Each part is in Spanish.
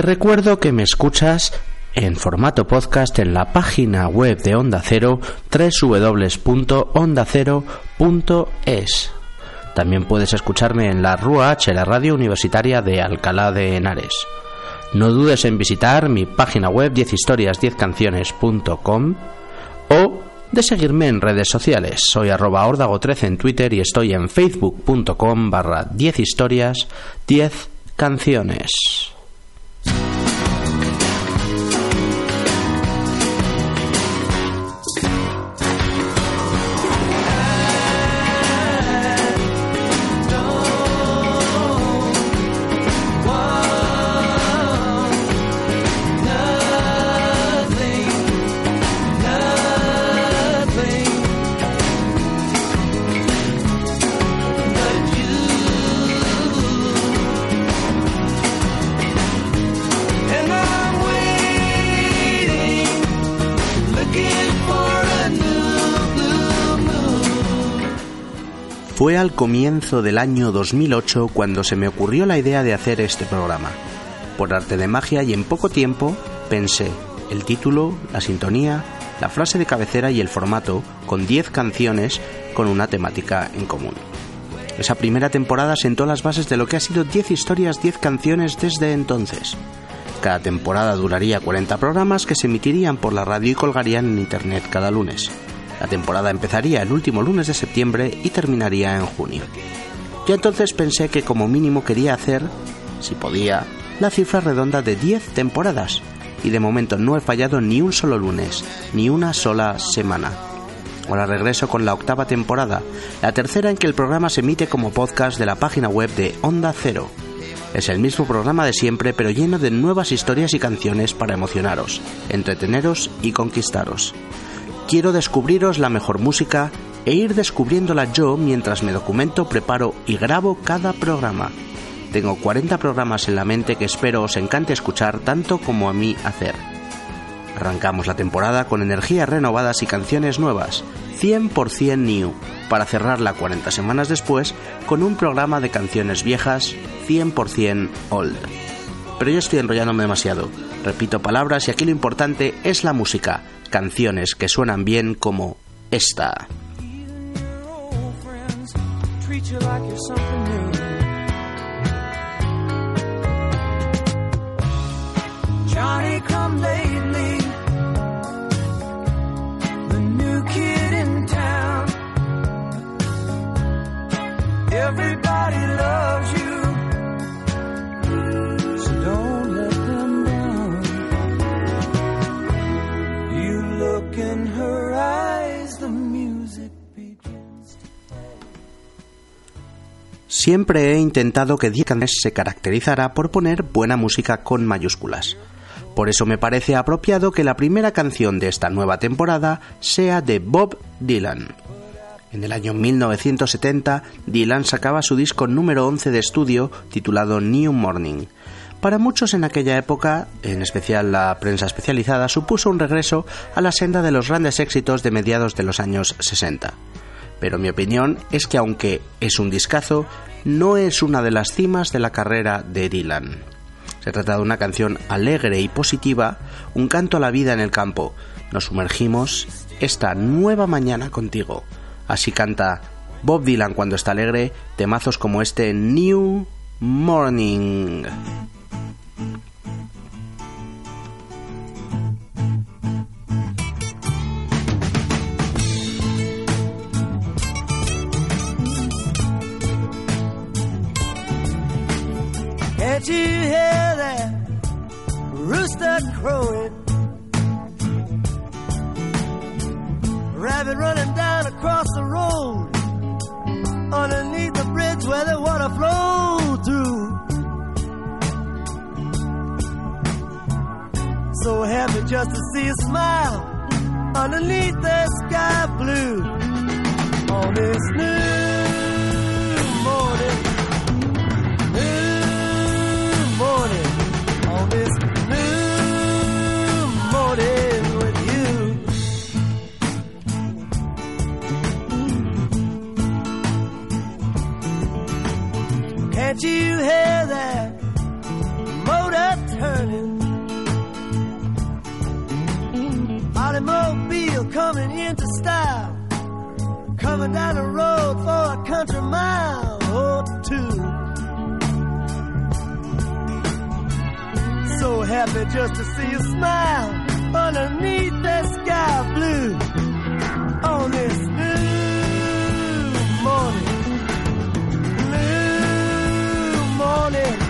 Te recuerdo que me escuchas en formato podcast en la página web de Onda Cero www.ondacero.es. También puedes escucharme en la RUAH, la radio universitaria de Alcalá de Henares. No dudes en visitar mi página web 10historias10canciones.com o de seguirme en redes sociales. Soy arroba ordago13 en Twitter y estoy en facebook.com barra 10 historias 10 canciones. Fue al comienzo del año 2008 cuando se me ocurrió la idea de hacer este programa. Por arte de magia y en poco tiempo pensé el título, la sintonía, la frase de cabecera y el formato con 10 canciones con una temática en común. Esa primera temporada sentó las bases de lo que ha sido 10 historias, 10 canciones desde entonces. Cada temporada duraría 40 programas que se emitirían por la radio y colgarían en internet cada lunes. La temporada empezaría el último lunes de septiembre y terminaría en junio. Yo entonces pensé que como mínimo quería hacer, si podía, la cifra redonda de 10 temporadas, y de momento no he fallado ni un solo lunes, ni una sola semana. Ahora regreso con la octava temporada, la tercera en que el programa se emite como podcast de la página web de Onda Cero. Es el mismo programa de siempre, pero lleno de nuevas historias y canciones para emocionaros, entreteneros y conquistaros. Quiero descubriros la mejor música e ir descubriéndola yo mientras me documento, preparo y grabo cada programa. Tengo 40 programas en la mente que espero os encante escuchar tanto como a mí hacer. Arrancamos la temporada con energías renovadas y canciones nuevas, 100% new, para cerrarla 40 semanas después con un programa de canciones viejas, 100% old. Pero yo estoy enrollándome demasiado. Repito palabras y aquí lo importante es la música, canciones que suenan bien como esta. Siempre he intentado que Cannes se caracterizara por poner buena música con mayúsculas. Por eso me parece apropiado que la primera canción de esta nueva temporada sea de Bob Dylan. En el año 1970, Dylan sacaba su disco número 11 de estudio titulado New Morning. Para muchos en aquella época, en especial la prensa especializada, supuso un regreso a la senda de los grandes éxitos de mediados de los años 60. Pero mi opinión es que aunque es un discazo, no es una de las cimas de la carrera de Dylan. Se trata de una canción alegre y positiva, un canto a la vida en el campo. Nos sumergimos esta nueva mañana contigo. Así canta Bob Dylan cuando está alegre, temazos como este New Morning. Can't you hear that rooster crowing? Rabbit running down across the road underneath the bridge where the water flowed through. So happy just to see a smile underneath the sky blue on this new Can't you hear that motor turning? Automobile coming into style, coming down the road for a country mile or two. So happy just to see you smile underneath that sky blue morning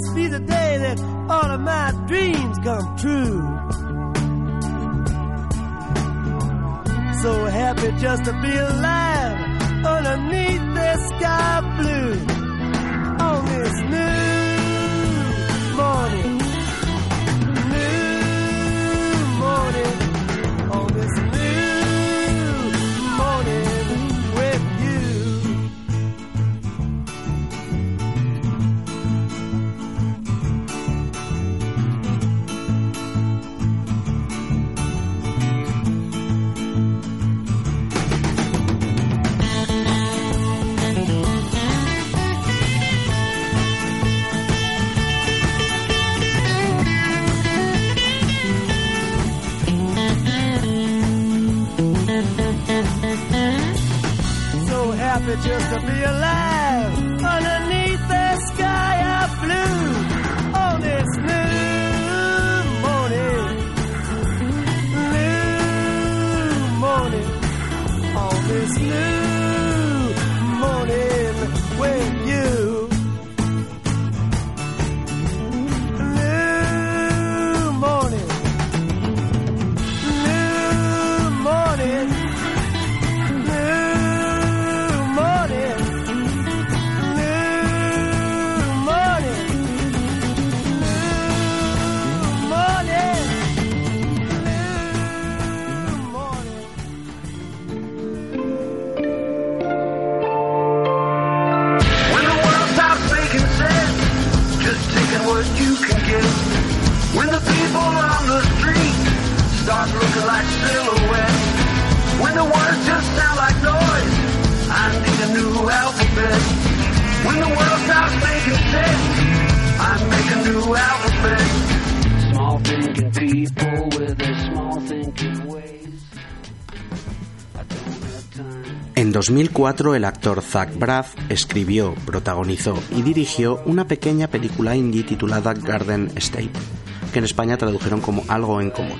must be the day that all of my dreams come true. So happy just to be alive underneath the sky 2004 el actor Zach Braff escribió, protagonizó y dirigió una pequeña película indie titulada Garden State, que en España tradujeron como Algo en Común.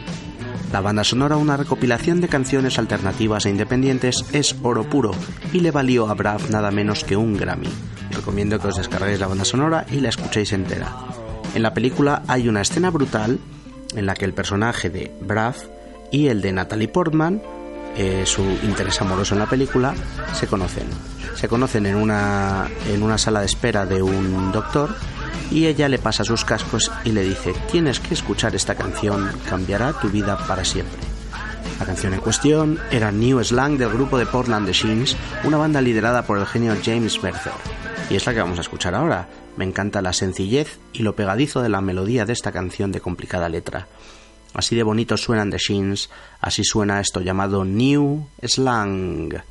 La banda sonora, una recopilación de canciones alternativas e independientes, es oro puro y le valió a Braff nada menos que un Grammy. Recomiendo que os descarguéis la banda sonora y la escuchéis entera. En la película hay una escena brutal en la que el personaje de Braff y el de Natalie Portman eh, su interés amoroso en la película, se conocen. Se conocen en una, en una sala de espera de un doctor y ella le pasa sus cascos y le dice, tienes que escuchar esta canción, cambiará tu vida para siempre. La canción en cuestión era New Slang del grupo de Portland The Shins, una banda liderada por el genio James Mercer. Y es la que vamos a escuchar ahora. Me encanta la sencillez y lo pegadizo de la melodía de esta canción de complicada letra. Así de bonito suenan The Shins, así suena esto llamado New Slang.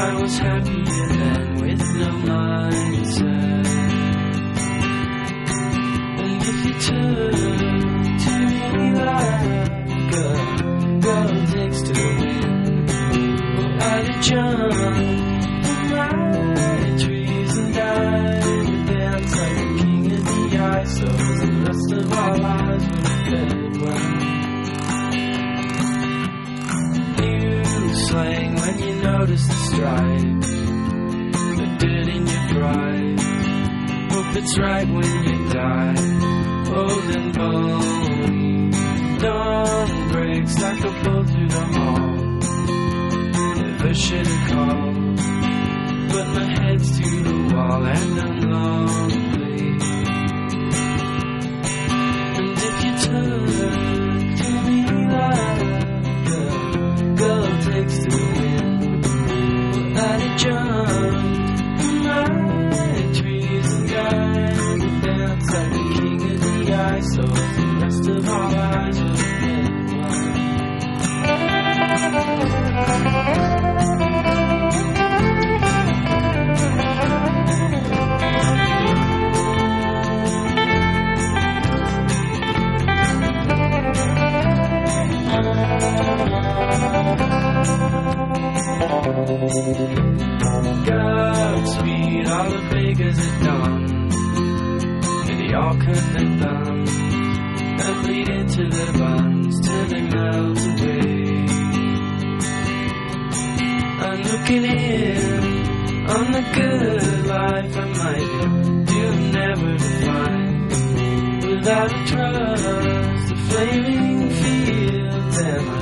I was happier then with no mindset. And if you turn to me like a girl takes to the wind, jump trees and dance like king the ice. So the rest of our lives You when you notice the stripes, the dirt in your drive. Hope it's right when you die. Old and bony, dawn breaks like a bolt through the hall. Never should have called, but my head's to the wall and I'm lonely. And if you turn. Godspeed, all the Vegas are done. And they all cut their thumbs and bleed into their bones till they melt away. I'm looking in on the good life I might you'll never find without a trust, a flaming field. And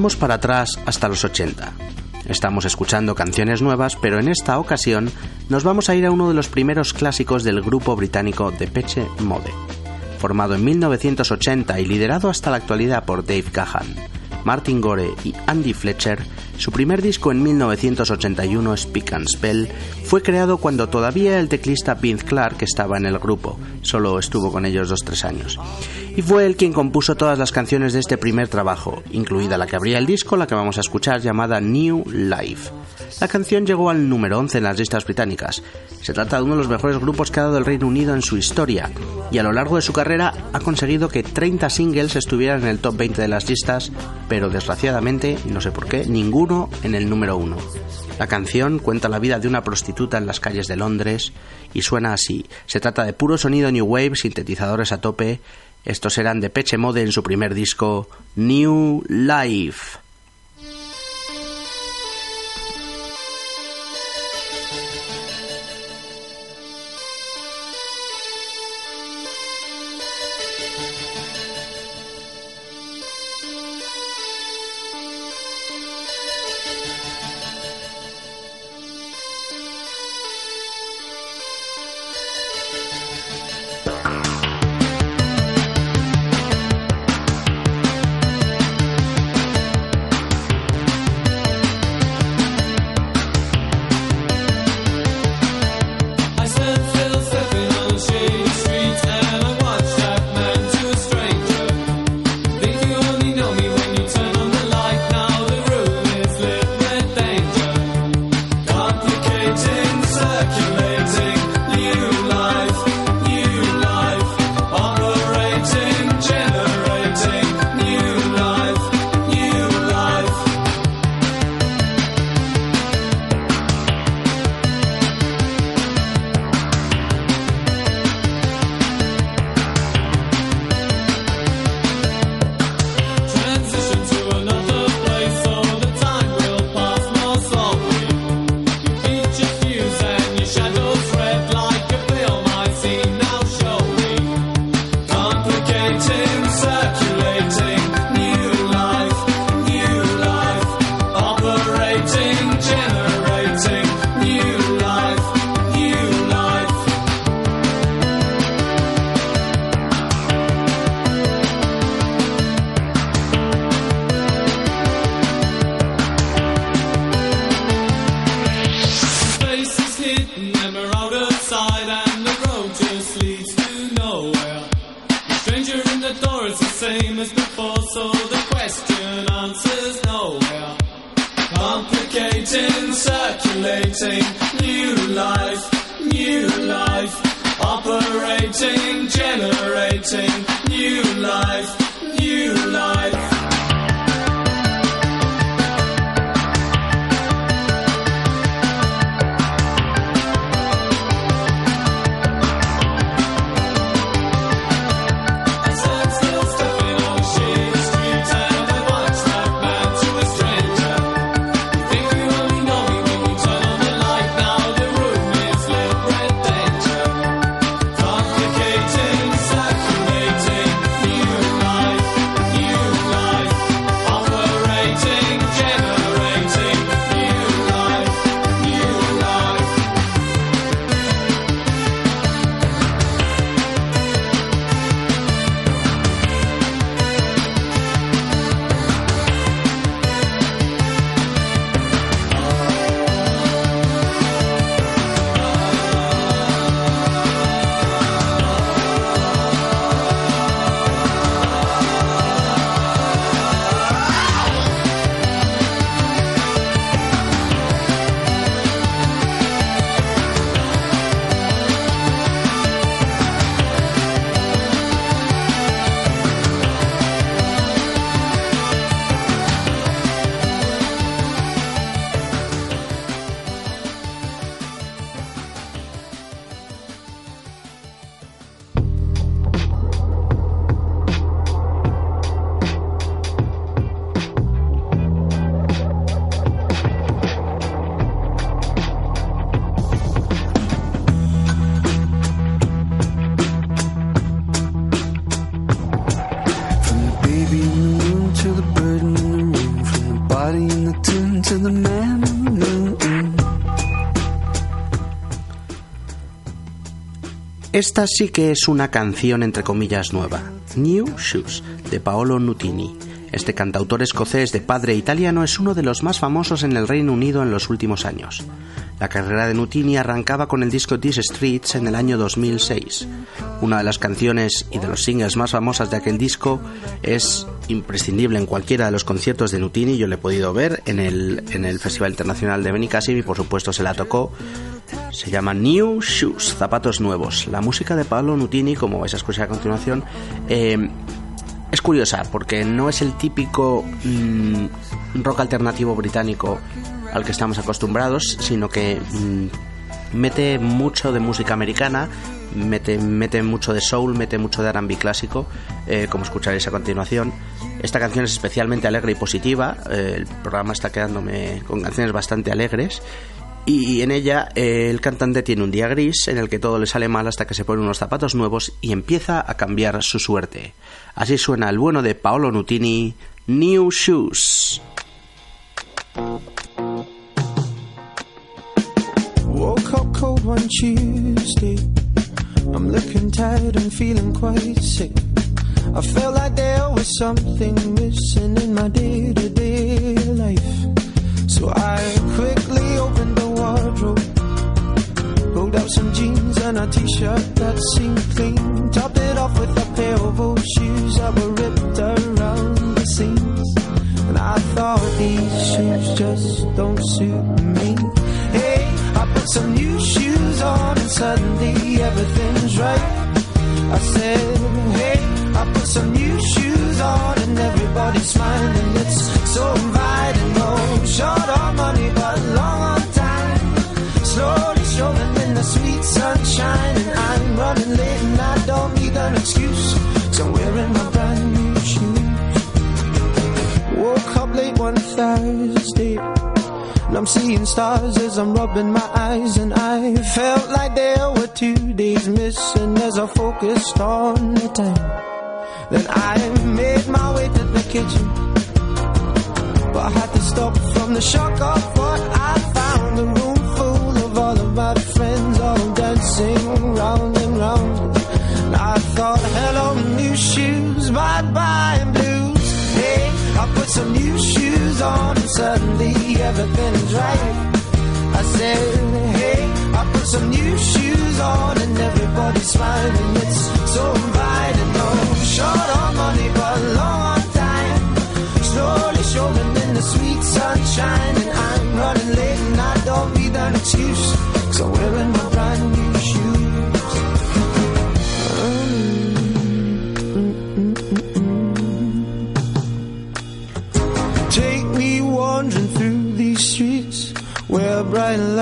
Vamos para atrás hasta los 80. Estamos escuchando canciones nuevas, pero en esta ocasión nos vamos a ir a uno de los primeros clásicos del grupo británico Depeche Mode, formado en 1980 y liderado hasta la actualidad por Dave Gahan, Martin Gore y Andy Fletcher, su primer disco en 1981 es and Spell fue creado cuando todavía el teclista Vince Clark estaba en el grupo, solo estuvo con ellos dos tres años. Y fue él quien compuso todas las canciones de este primer trabajo, incluida la que abría el disco, la que vamos a escuchar llamada New Life. La canción llegó al número 11 en las listas británicas. Se trata de uno de los mejores grupos que ha dado el Reino Unido en su historia, y a lo largo de su carrera ha conseguido que 30 singles estuvieran en el top 20 de las listas, pero desgraciadamente, no sé por qué, ninguno en el número 1. La canción cuenta la vida de una prostituta en las calles de Londres y suena así. Se trata de puro sonido New Wave, sintetizadores a tope. Estos eran de Peche Mode en su primer disco, New Life. Esta sí que es una canción entre comillas nueva, New Shoes, de Paolo Nutini. Este cantautor escocés de padre italiano es uno de los más famosos en el Reino Unido en los últimos años. La carrera de Nutini arrancaba con el disco These Streets en el año 2006. Una de las canciones y de los singles más famosas de aquel disco es imprescindible en cualquiera de los conciertos de Nutini. Yo le he podido ver en el, en el Festival Internacional de Benicassim y por supuesto se la tocó. Llama New Shoes, zapatos nuevos. La música de Pablo Nutini, como vais a escuchar a continuación, eh, es curiosa porque no es el típico mm, rock alternativo británico al que estamos acostumbrados, sino que mm, mete mucho de música americana, mete, mete mucho de soul, mete mucho de R&B clásico, eh, como escucharéis a continuación. Esta canción es especialmente alegre y positiva, eh, el programa está quedándome con canciones bastante alegres y en ella eh, el cantante tiene un día gris en el que todo le sale mal hasta que se pone unos zapatos nuevos y empieza a cambiar su suerte. Así suena el bueno de Paolo Nutini, New Shoes. I like there was something missing in my day to day life. So I wardrobe, out some jeans and a t shirt that seemed clean. Topped it off with a pair of old shoes that were ripped around the seams. And I thought these shoes just don't suit me. Hey, I put some new shoes on and suddenly everything's right. I said, hey, I put some new shoes on and everybody's smiling. It's so inviting. No short on money, but sweet sunshine, and I'm running late and I don't need an excuse. So I'm wearing my brand new shoes. Woke up late one Thursday. And I'm seeing stars as I'm rubbing my eyes, and I felt like there were two days missing as I focused on the time. Then I made my way to the kitchen, but I had to stop from the shock of what I found. A room round and round. And I thought, hello, new shoes, bye bye blues. Hey, I put some new shoes on, and suddenly everything's right. I said, hey, I put some new shoes on, and everybody's smiling. It's so inviting. No short on money, but long on time. Slowly strolling in the sweet sunshine, and I'm running late, and I don't need an excuse. So wearing my brand new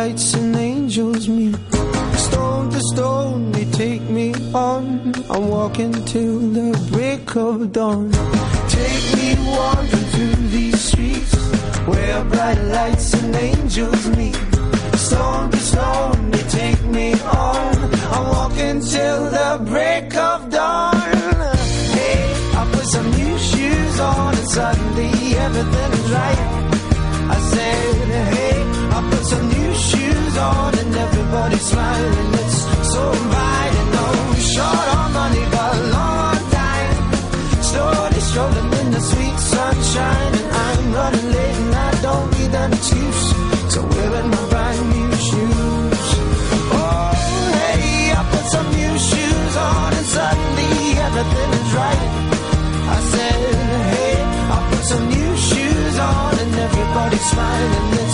lights and angels meet. Stone to stone, they take me on. I'm walking till the break of dawn. Take me wandering through these streets where bright lights and angels meet. Stone to stone, they take me on. I'm walking till the break of dawn. Hey, I put some new shoes on and suddenly everything's right. I said, shoes and everybody's smiling. It's so inviting. No oh, short on money, but long on time. Slowly strolling in the sweet sunshine, and I'm running late and I don't need an excuse. So wearing my brand new shoes. Oh, hey, I put some new shoes on and suddenly everything is right. I said, hey, I put some new shoes on and everybody's smiling.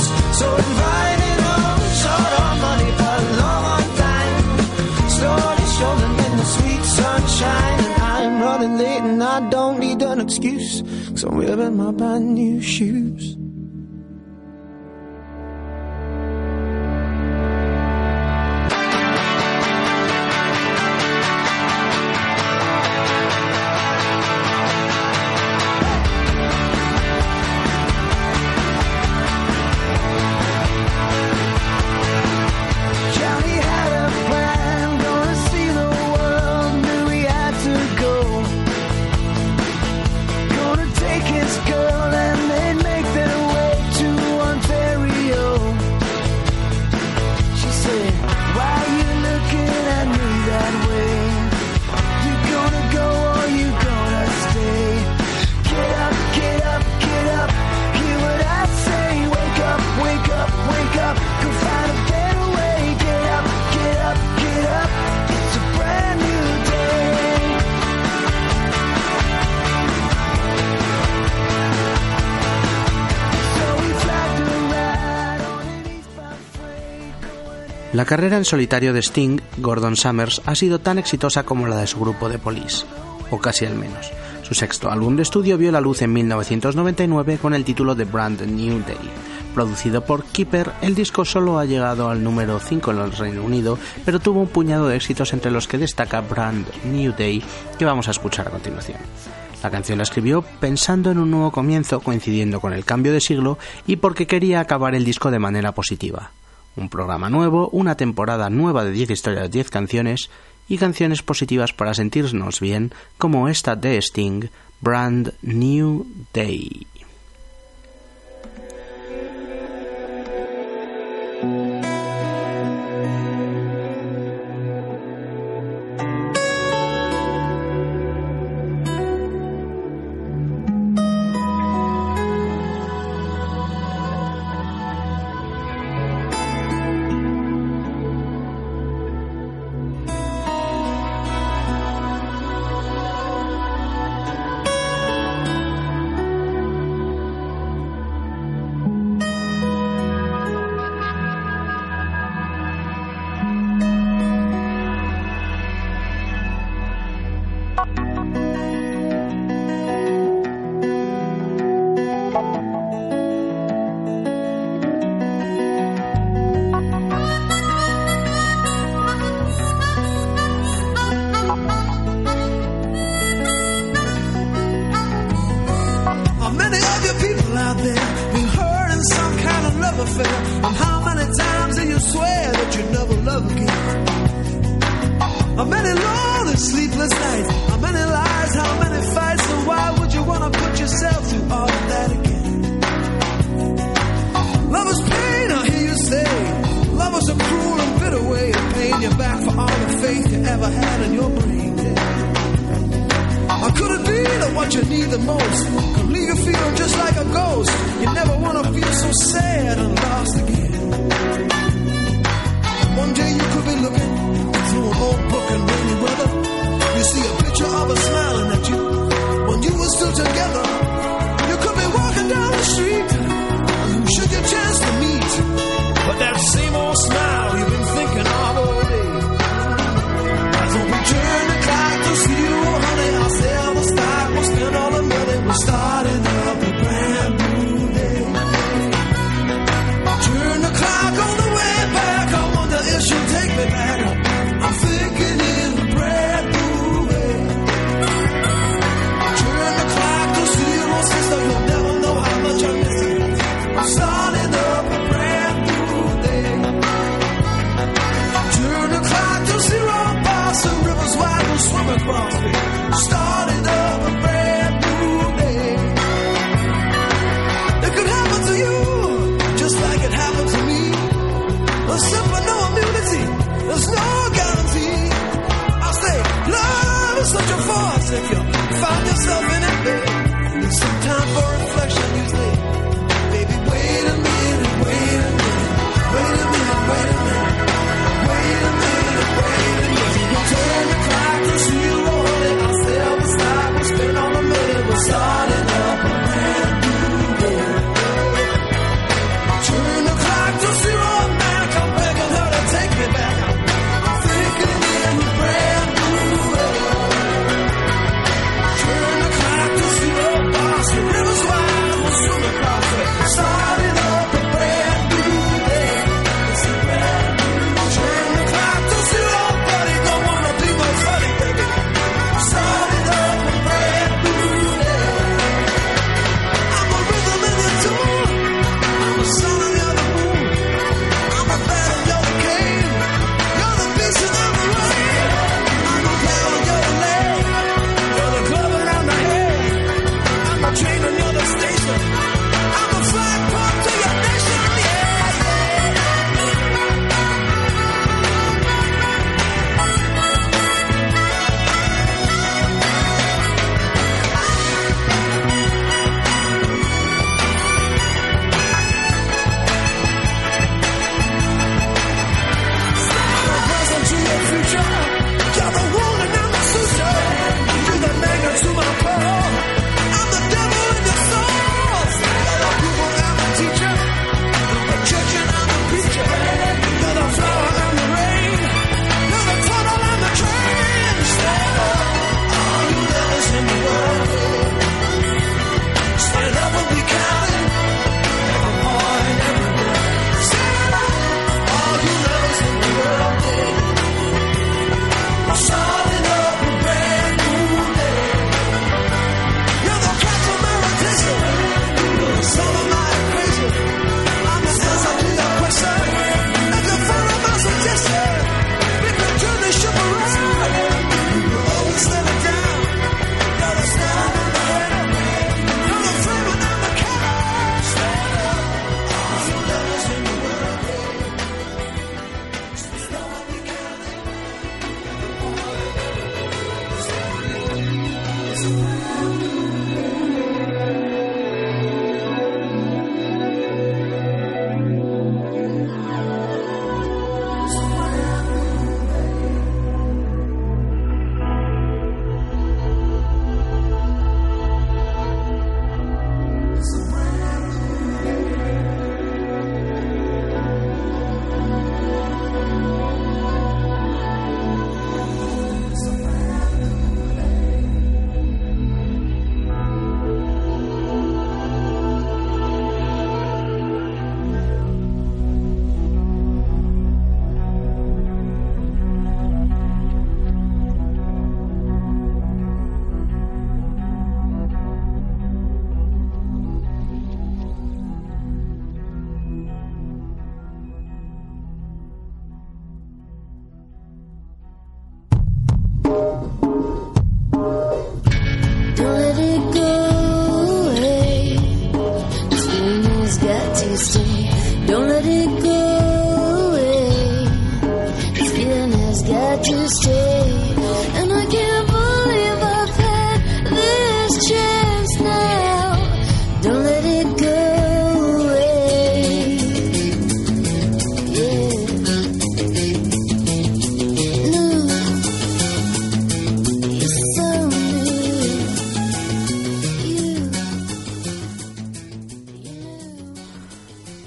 I'm running late and I don't need an excuse. So I'm wearing my brand new shoes. La carrera en solitario de Sting, Gordon Summers, ha sido tan exitosa como la de su grupo de Police, o casi al menos. Su sexto álbum de estudio vio la luz en 1999 con el título de Brand New Day. Producido por Keeper, el disco solo ha llegado al número 5 en el Reino Unido, pero tuvo un puñado de éxitos entre los que destaca Brand New Day, que vamos a escuchar a continuación. La canción la escribió pensando en un nuevo comienzo coincidiendo con el cambio de siglo y porque quería acabar el disco de manera positiva un programa nuevo, una temporada nueva de 10 historias, 10 canciones y canciones positivas para sentirnos bien, como esta de Sting, Brand New Day.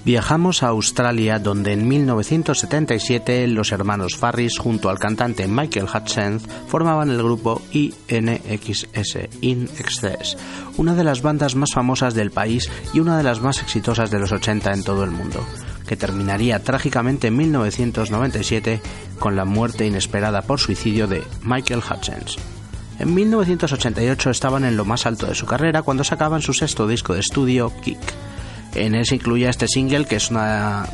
Viajamos a Australia donde en 1977 los hermanos Farris junto al cantante Michael Hutchins formaban el grupo INXS, In Excess, una de las bandas más famosas del país y una de las más exitosas de los 80 en todo el mundo, que terminaría trágicamente en 1997 con la muerte inesperada por suicidio de Michael Hutchins. En 1988 estaban en lo más alto de su carrera cuando sacaban su sexto disco de estudio, Kick. En él se incluía este single que es una...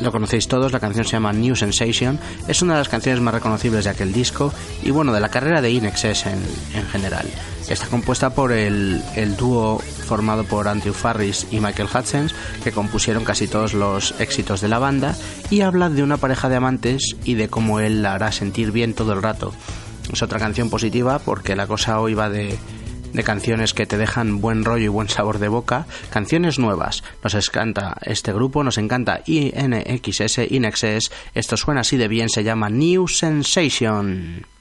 Lo conocéis todos, la canción se llama New Sensation, es una de las canciones más reconocibles de aquel disco y bueno, de la carrera de Inexcess en, en general. Está compuesta por el, el dúo formado por Andrew Farris y Michael Hutchins, que compusieron casi todos los éxitos de la banda, y habla de una pareja de amantes y de cómo él la hará sentir bien todo el rato. Es otra canción positiva porque la cosa hoy va de, de canciones que te dejan buen rollo y buen sabor de boca, canciones nuevas. Nos encanta este grupo, nos encanta INXS, Inexes. Esto suena así de bien, se llama New Sensation.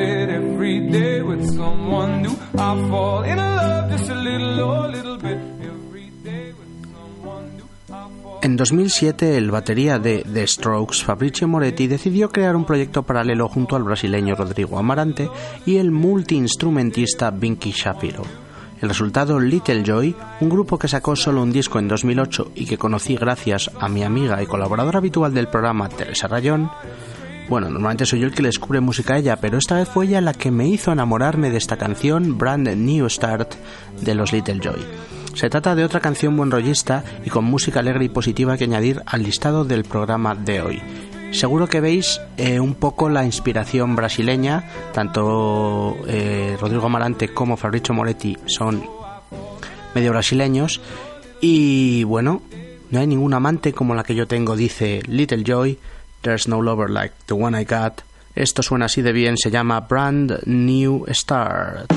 Every day with En 2007, el batería de The Strokes, Fabrizio Moretti, decidió crear un proyecto paralelo junto al brasileño Rodrigo Amarante y el multiinstrumentista Vinky Shapiro. El resultado, Little Joy, un grupo que sacó solo un disco en 2008 y que conocí gracias a mi amiga y colaboradora habitual del programa, Teresa Rayón. Bueno, normalmente soy yo el que le descubre música a ella, pero esta vez fue ella la que me hizo enamorarme de esta canción, Brand New Start, de los Little Joy. Se trata de otra canción buen rollista y con música alegre y positiva que añadir al listado del programa de hoy. Seguro que veis eh, un poco la inspiración brasileña, tanto eh, Rodrigo Amarante como Fabrizio Moretti son medio brasileños y bueno, no hay ningún amante como la que yo tengo, dice Little Joy, There's no lover like the one I got. Esto suena así de bien, se llama Brand New Start.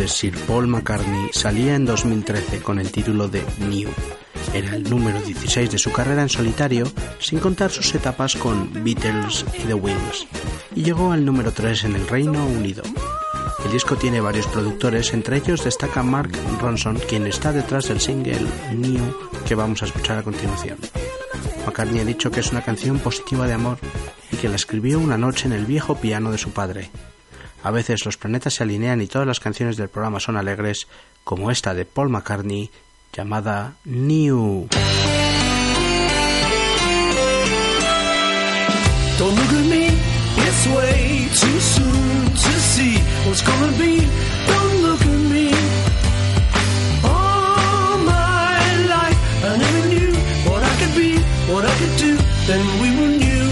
De Sir Paul McCartney salía en 2013 con el título de New. Era el número 16 de su carrera en solitario, sin contar sus etapas con Beatles y The Wings, y llegó al número 3 en el Reino Unido. El disco tiene varios productores, entre ellos destaca Mark Ronson, quien está detrás del single New que vamos a escuchar a continuación. McCartney ha dicho que es una canción positiva de amor y que la escribió una noche en el viejo piano de su padre. A veces los planetas se alinean y todas las canciones del programa son alegres, como esta de Paul McCartney llamada New. Don't look at me, it's way too soon to see what's gonna be. Don't look at me. All my life, I never knew what I could be, what I could do. Then we were new.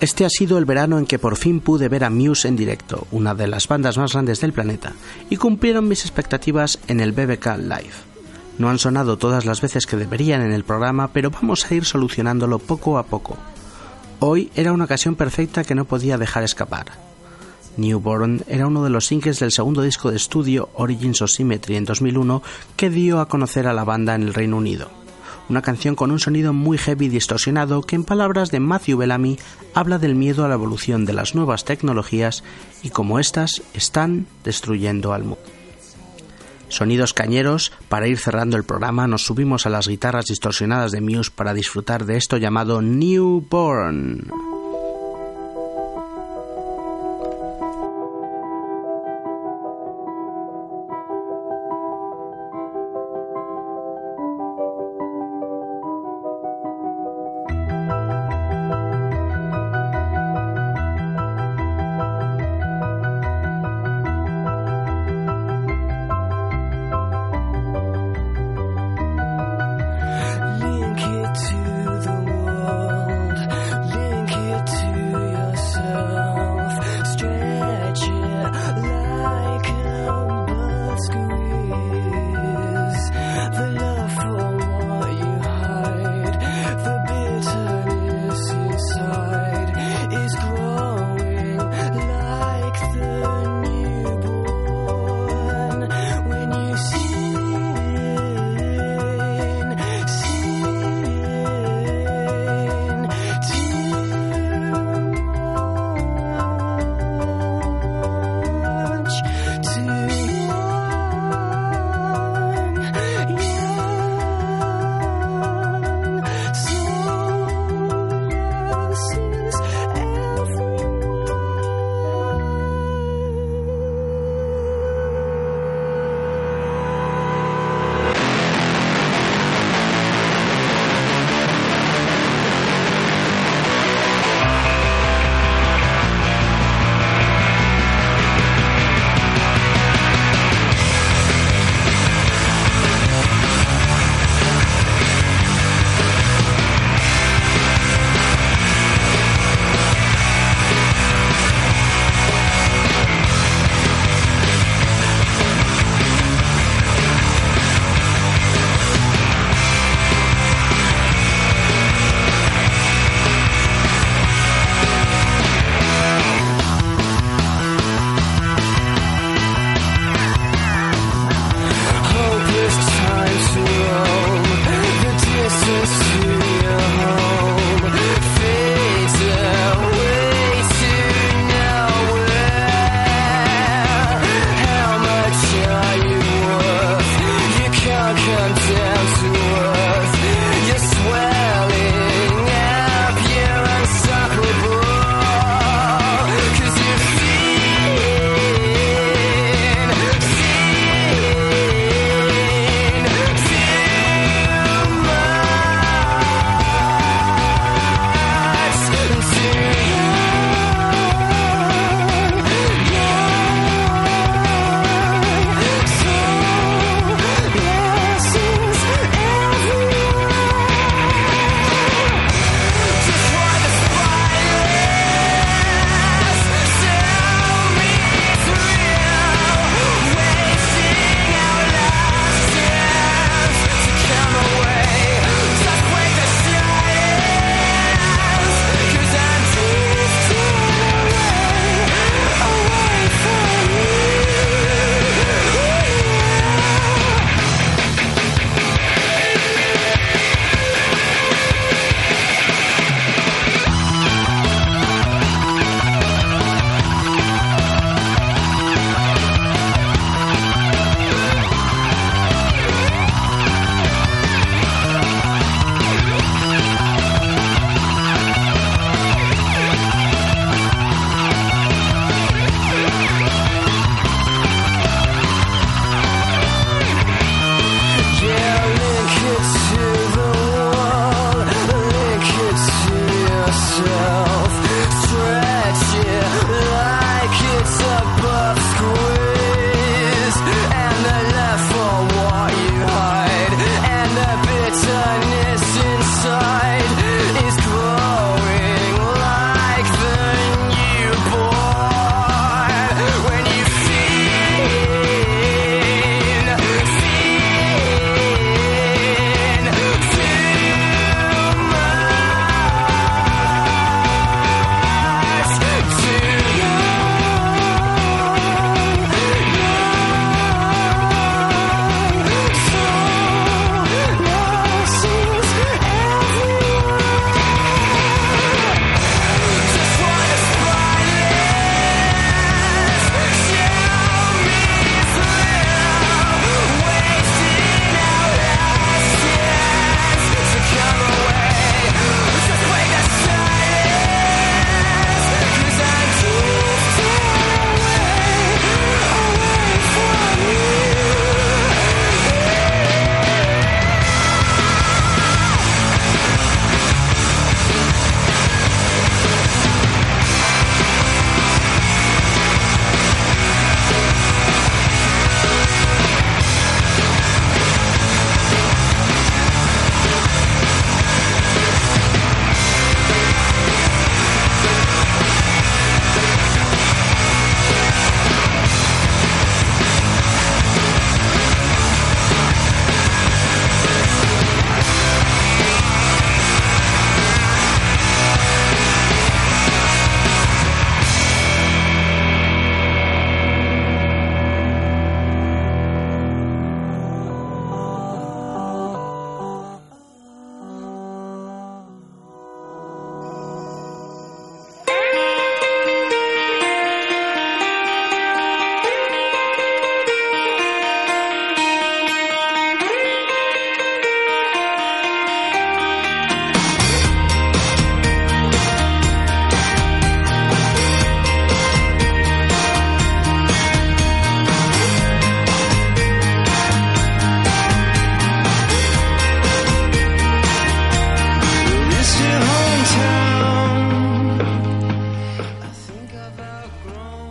Este ha sido el verano en que por fin pude ver a Muse en directo, una de las bandas más grandes del planeta, y cumplieron mis expectativas en el BBK Live. No han sonado todas las veces que deberían en el programa, pero vamos a ir solucionándolo poco a poco. Hoy era una ocasión perfecta que no podía dejar escapar. Newborn era uno de los singles del segundo disco de estudio Origins of Symmetry en 2001 que dio a conocer a la banda en el Reino Unido. Una canción con un sonido muy heavy y distorsionado que en palabras de Matthew Bellamy habla del miedo a la evolución de las nuevas tecnologías y cómo éstas están destruyendo al mundo. Sonidos cañeros, para ir cerrando el programa nos subimos a las guitarras distorsionadas de Muse para disfrutar de esto llamado Newborn.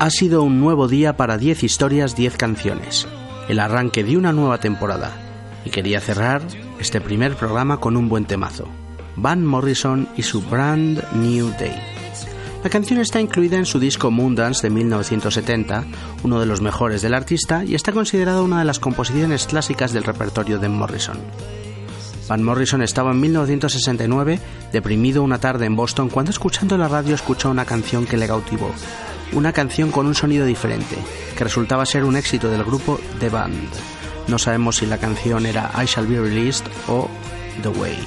Ha sido un nuevo día para 10 historias, 10 canciones, el arranque de una nueva temporada, y quería cerrar este primer programa con un buen temazo, Van Morrison y su Brand New Day. La canción está incluida en su disco Moondance de 1970, uno de los mejores del artista, y está considerada una de las composiciones clásicas del repertorio de Morrison. Van Morrison estaba en 1969 deprimido una tarde en Boston cuando escuchando la radio escuchó una canción que le cautivó. Una canción con un sonido diferente, que resultaba ser un éxito del grupo The Band. No sabemos si la canción era I Shall Be Released o The Way.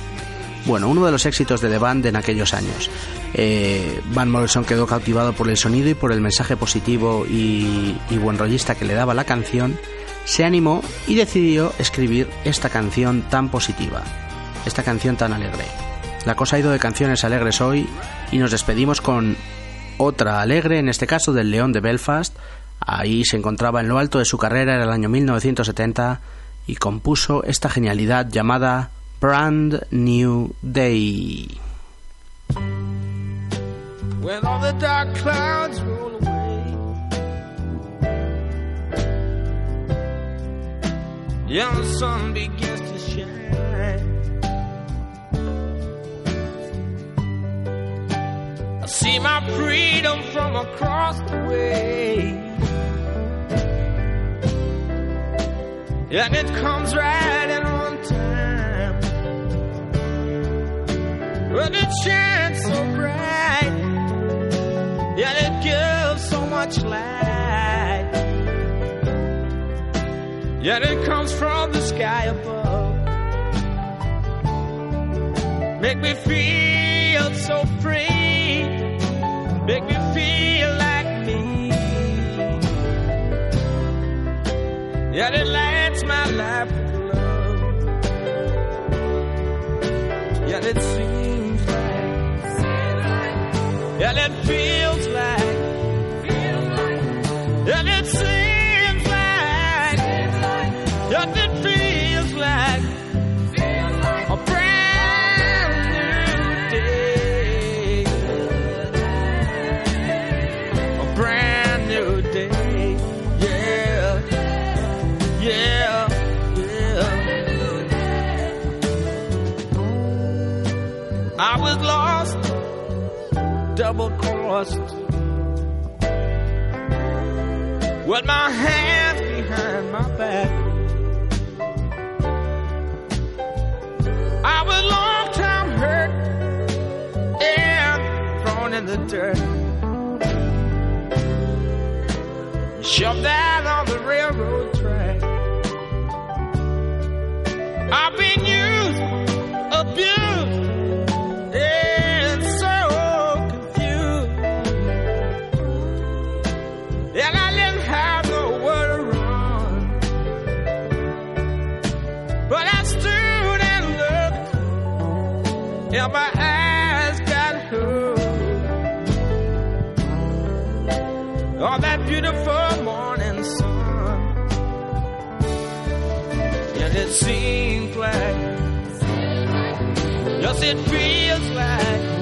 Bueno, uno de los éxitos de The Band en aquellos años. Eh, Van Morrison quedó cautivado por el sonido y por el mensaje positivo y, y buen rollista que le daba la canción se animó y decidió escribir esta canción tan positiva, esta canción tan alegre. La cosa ha ido de canciones alegres hoy y nos despedimos con otra alegre, en este caso del León de Belfast. Ahí se encontraba en lo alto de su carrera en el año 1970 y compuso esta genialidad llamada Brand New Day. I see my freedom from across the way, and it comes right in on time. But it shines so bright. Yeah, it gives so much light. Yeah, it comes from the sky above. Make me feel so free. Make me feel like me. Yeah, it lights my life with love. Yeah, it seems like. Yeah, it feels like. Yeah, it double crossed with my hands behind my back. I was long time hurt and thrown in the dirt. Shoved out on Cause it feels right.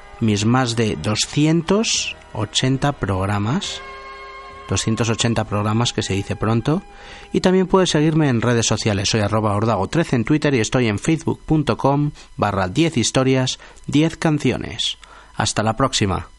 mis más de 280 programas. 280 programas que se dice pronto. Y también puedes seguirme en redes sociales. Soy arroba ordago13 en Twitter y estoy en facebook.com barra 10 historias 10 canciones. Hasta la próxima.